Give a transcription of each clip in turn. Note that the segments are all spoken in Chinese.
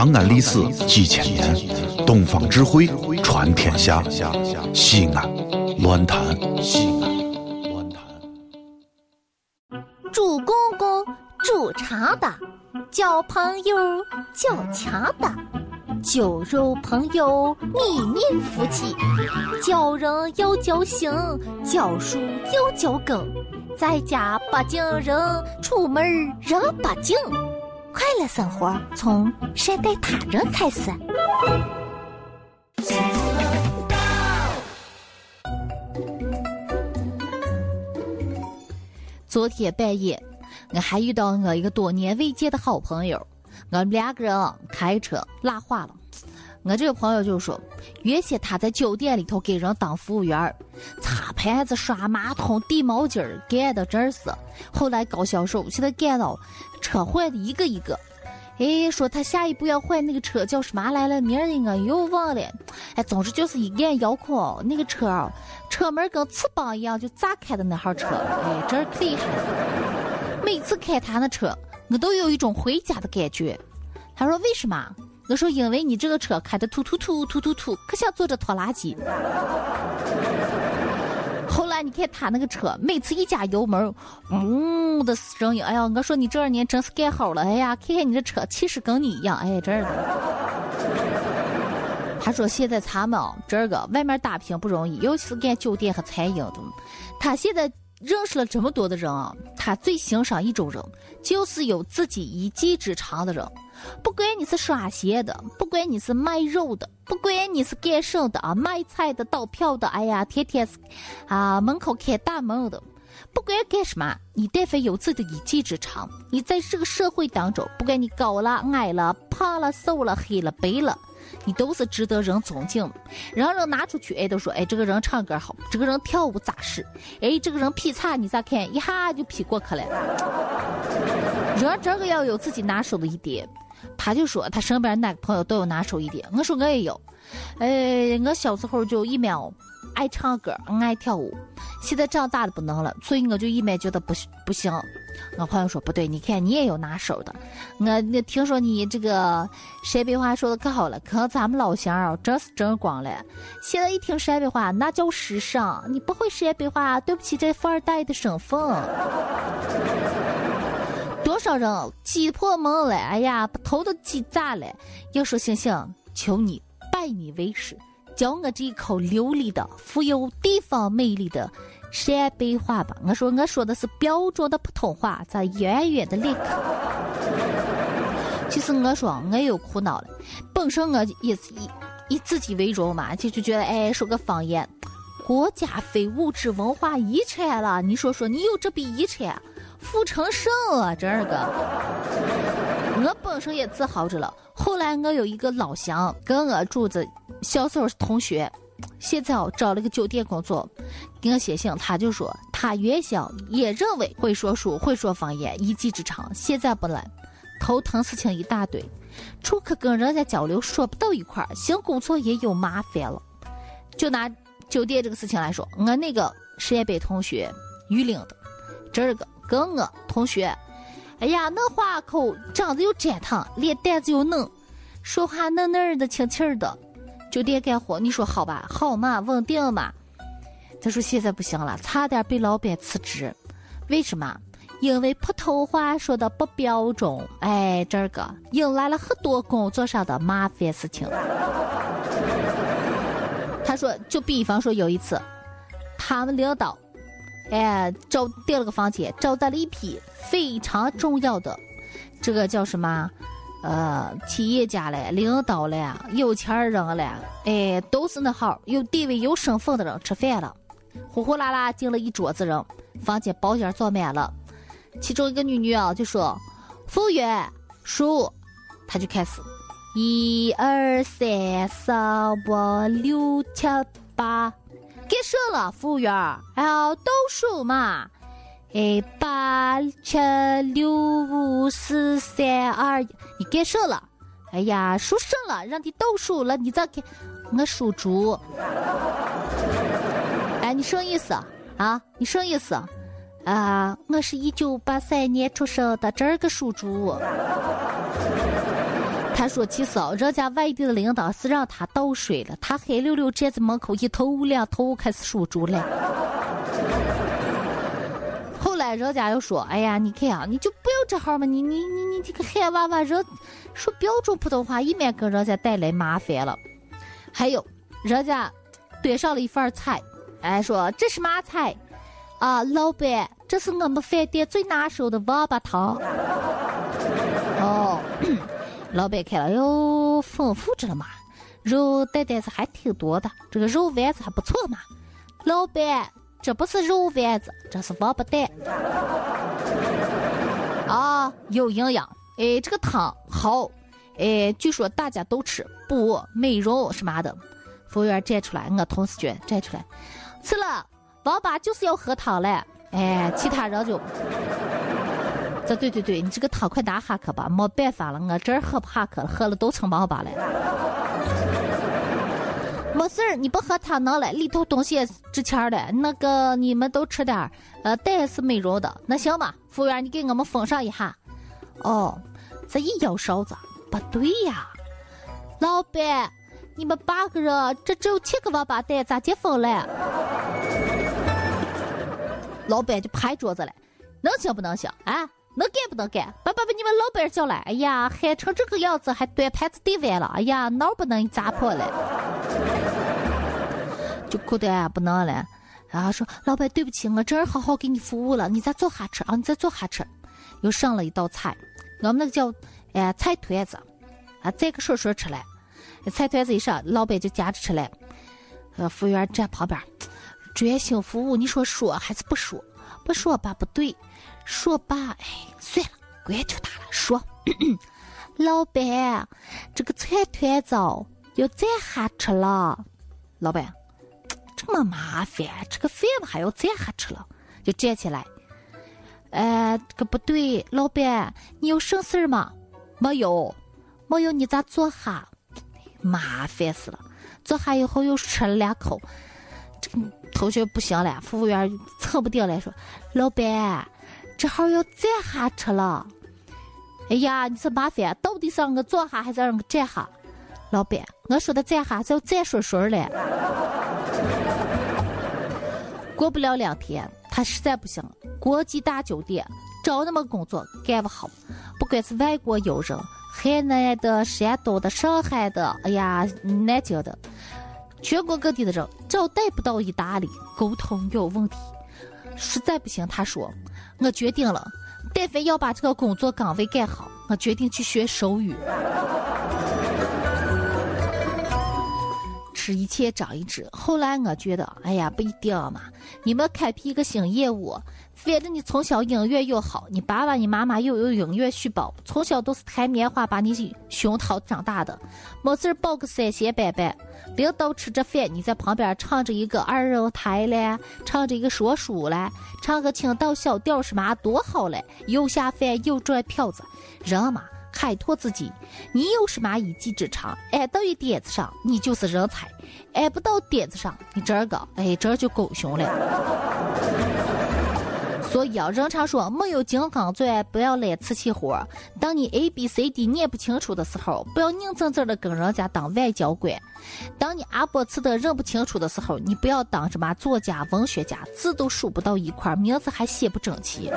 长安历史几千年，东方智慧传天下。西安，乱谈西安，乱谈。祝公公，煮长的，交朋友，交强的，酒肉朋友，秘密夫妻，叫人要叫醒，教书要教更，在家不敬人，出门人不敬。快乐生活从善待他人开始。昨天半夜，我还遇到我一个多年未见的好朋友，我们两个人开车拉话了。我这个朋友就说，原先他在酒店里头给人当服务员，擦盘子、刷马桶、递毛巾儿，干的真是。后来搞销售，现在干到车坏的一个一个。哎，说他下一步要换那个车叫什么来了？名儿我又忘了。哎，总之就是一按遥控，那个车啊车门跟翅膀一样就炸开的那号车。哎，真厉害！每次开他那车，我都有一种回家的感觉。他说为什么？我说因为你这个车开的突突突突突突，可像坐着拖拉机。后来你看他那个车，每次一加油门，嗡的声音，哎呀，我说你这二年真是干好了，哎呀，看看你这车气势跟你一样，哎，这儿他说现在咱们这个外面打拼不容易，尤其是干酒店和餐饮的，他现在。认识了这么多的人啊，他最欣赏一种人，就是有自己一技之长的人。不管你是刷鞋的，不管你是卖肉的，不管你是干什的啊，卖菜的、倒票的，哎呀，天天是啊门口开大门的，不管干什么，你但凡有自己的一技之长，你在这个社会当中，不管你高了、矮了、胖了、瘦了、黑了、白了。你都是值得人尊敬，人人拿出去，哎，都说，哎，这个人唱歌好，这个人跳舞扎实，哎，这个人劈叉，你咋看，一下就劈过去了。人这个要有自己拿手的一点，他就说他身边哪个朋友都有拿手一点，我说我也有，哎，我小时候就一秒。爱唱歌，爱跳舞，现在长大了不能了，所以我就一面觉得不不行。我朋友说不对，你看你也有拿手的。我那听说你这个陕北话说的可好了，可咱们老乡真是争光了。现在一听陕北话，那叫时尚。你不会陕北话，对不起这富二代的身份。多少人挤破门了，哎呀，把头都挤炸了。要说星星，求你拜你为师。教我这一口流利的、富有地方魅力的陕北话吧。我说我说的是标准的普通话，咋远远的离开？其实我说我也有苦恼了。本身我也是以以自己为荣嘛，就就觉得哎，说个方言，国家非物质文化遗产了。你说说，你有这笔遗产，富成胜啊，这个。我本身也自豪着了。后来我有一个老乡跟我住着。小时候是同学，现在哦找了个酒店工作，给我写信，他就说他原先也认为会说书、会说方言一技之长，现在不了，头疼事情一大堆，出去跟人家交流说不到一块儿，新工作也有麻烦了。就拿酒店这个事情来说，我那个实验北同学，榆林的，这个跟我同学，哎呀，那话口长得又粘烫，脸蛋子又嫩，说话嫩嫩的、轻轻的。酒店干活，你说好吧？好嘛，稳定嘛。他说现在不行了，差点被老板辞职。为什么？因为普通话说的不标准。哎，这个引来了很多工作上的麻烦事情。他说，就比方说有一次，他们领导，哎，招订了个房间，招待了一批非常重要的，这个叫什么？呃，企业家嘞，领导嘞，有钱人嘞，哎，都是那号有地位、有身份的人吃饭了，呼呼啦啦进了一桌子人，房间包间坐满了。其中一个女女啊就说：“服务员数。”他就开始：一二三四五六七八，给数了，服务员，还要倒数嘛。哎，八七六五四三二一，你干啥了？哎呀，数剩了，让你倒数了，你咋给？我属猪。哎，你什么意思啊？你什么意思？啊，我是一九八三年出生的，这儿个属猪。他说：“其实哦，人家外地的领导是让他倒水了，他黑溜溜站在门口，一头雾两头开始数猪了。”后来人家又说：“哎呀，你看啊，你就不要这号嘛，你你你你这个黑娃娃，人说标准普通话，以免给人家带来麻烦了。”还有，人家端上了一份菜，哎，说这是嘛菜？啊，老板，这是我们饭店最拿手的王八汤。哦，老板看了哟，丰富着了嘛，肉蛋蛋子还挺多的，这个肉丸子还不错嘛。老板，这不是肉丸子，这是王八蛋。啊，有营养，哎，这个汤好。哎，据说大家都吃，补美容什么的。服务员站出来，我同事觉站出来，吃了，王八就是要喝汤了。哎，其他人就，对对对，你这个汤快拿下去吧，没办法了，我这儿喝不下去了，喝了都成王八了。没事儿，你不喝汤能了，里头东西也值钱的。那个你们都吃点儿，呃，蛋是美容的，那行吧，服务员你给我们封上一下。哦，这一摇勺子。不对呀，老板，你们八个人，这只有七个王八蛋，咋结婚了？老板就拍桌子了，能行不能行？啊，能干不能干？把把把你们老板叫来！哎呀，喊成这个样子，还端盘子递碗了！哎呀，脑不能砸破了，就哭的不能了。然后说，老板对不起，我这儿好好给你服务了，你再坐下吃啊，你再坐下吃。又上了一道菜，我们那个叫。哎，菜团子，啊，再个说说吃来，菜团子一上，老板就夹着吃来。呃，服务员站旁边，专心服务。你说说还是不说？不说吧不对，说吧，哎，算了，管就他了。说，老板，这个菜团子要再下吃了。老板，这么麻烦，吃个饭还要再下吃了，就站起来。哎，这个不对，老板，你有什事儿吗？没有，没有，你咋坐下？麻烦死了！坐下以后又吃了两口，这个同学不行了，服务员测不定了，说：“老板，这号要再下吃了。”哎呀，你是麻烦，到底是让我坐下还是让我站下？老板，我说的站下是要站顺顺了。过不了两天，他实在不行，国际大酒店找那么工作干不好。不管是外国友人，海南的、山东的、上海的，哎呀，南京的，全国各地的人，招待不到意大利，沟通有问题，实在不行，他说，我决定了，但凡要把这个工作岗位干好，我决定去学手语。一堑长一智。后来我觉得，哎呀，不一定嘛。你们开辟一个新业务，反正你从小音乐又好，你爸爸、你妈妈又有音乐细胞，从小都是弹棉花把你熏陶长大的。没事报个三弦班班，领导吃着饭，你在旁边唱着一个二人台嘞，唱着一个说书嘞，唱个青岛小调什么，多好嘞！又下饭又赚票子，人嘛。开拓自己，你有什么一技之长，挨到一点子上，你就是人才；挨不到点子上，你这个，哎，这就狗熊了。所以啊，人常说没有金刚钻，不要揽瓷器活。当你 A B C D 念不清楚的时候，不要硬正正的跟人家当外交官；当你阿波茨的认不清楚的时候，你不要当什么作家、文学家，字都数不到一块，名字还写不整齐。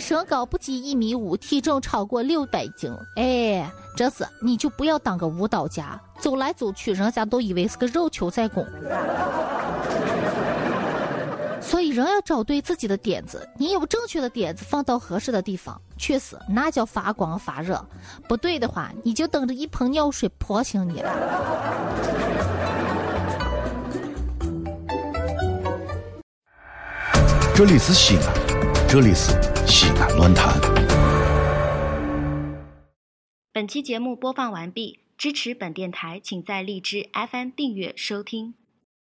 身高不及一米五，体重超过六百斤，哎，这是你就不要当个舞蹈家，走来走去，人家都以为是个肉球在拱。所以人要找对自己的点子，你有正确的点子放到合适的地方，确实那叫发光发热。不对的话，你就等着一盆尿水泼醒你了。这里是西安，这里是。西安论坛。本期节目播放完毕，支持本电台，请在荔枝 FM 订阅收听。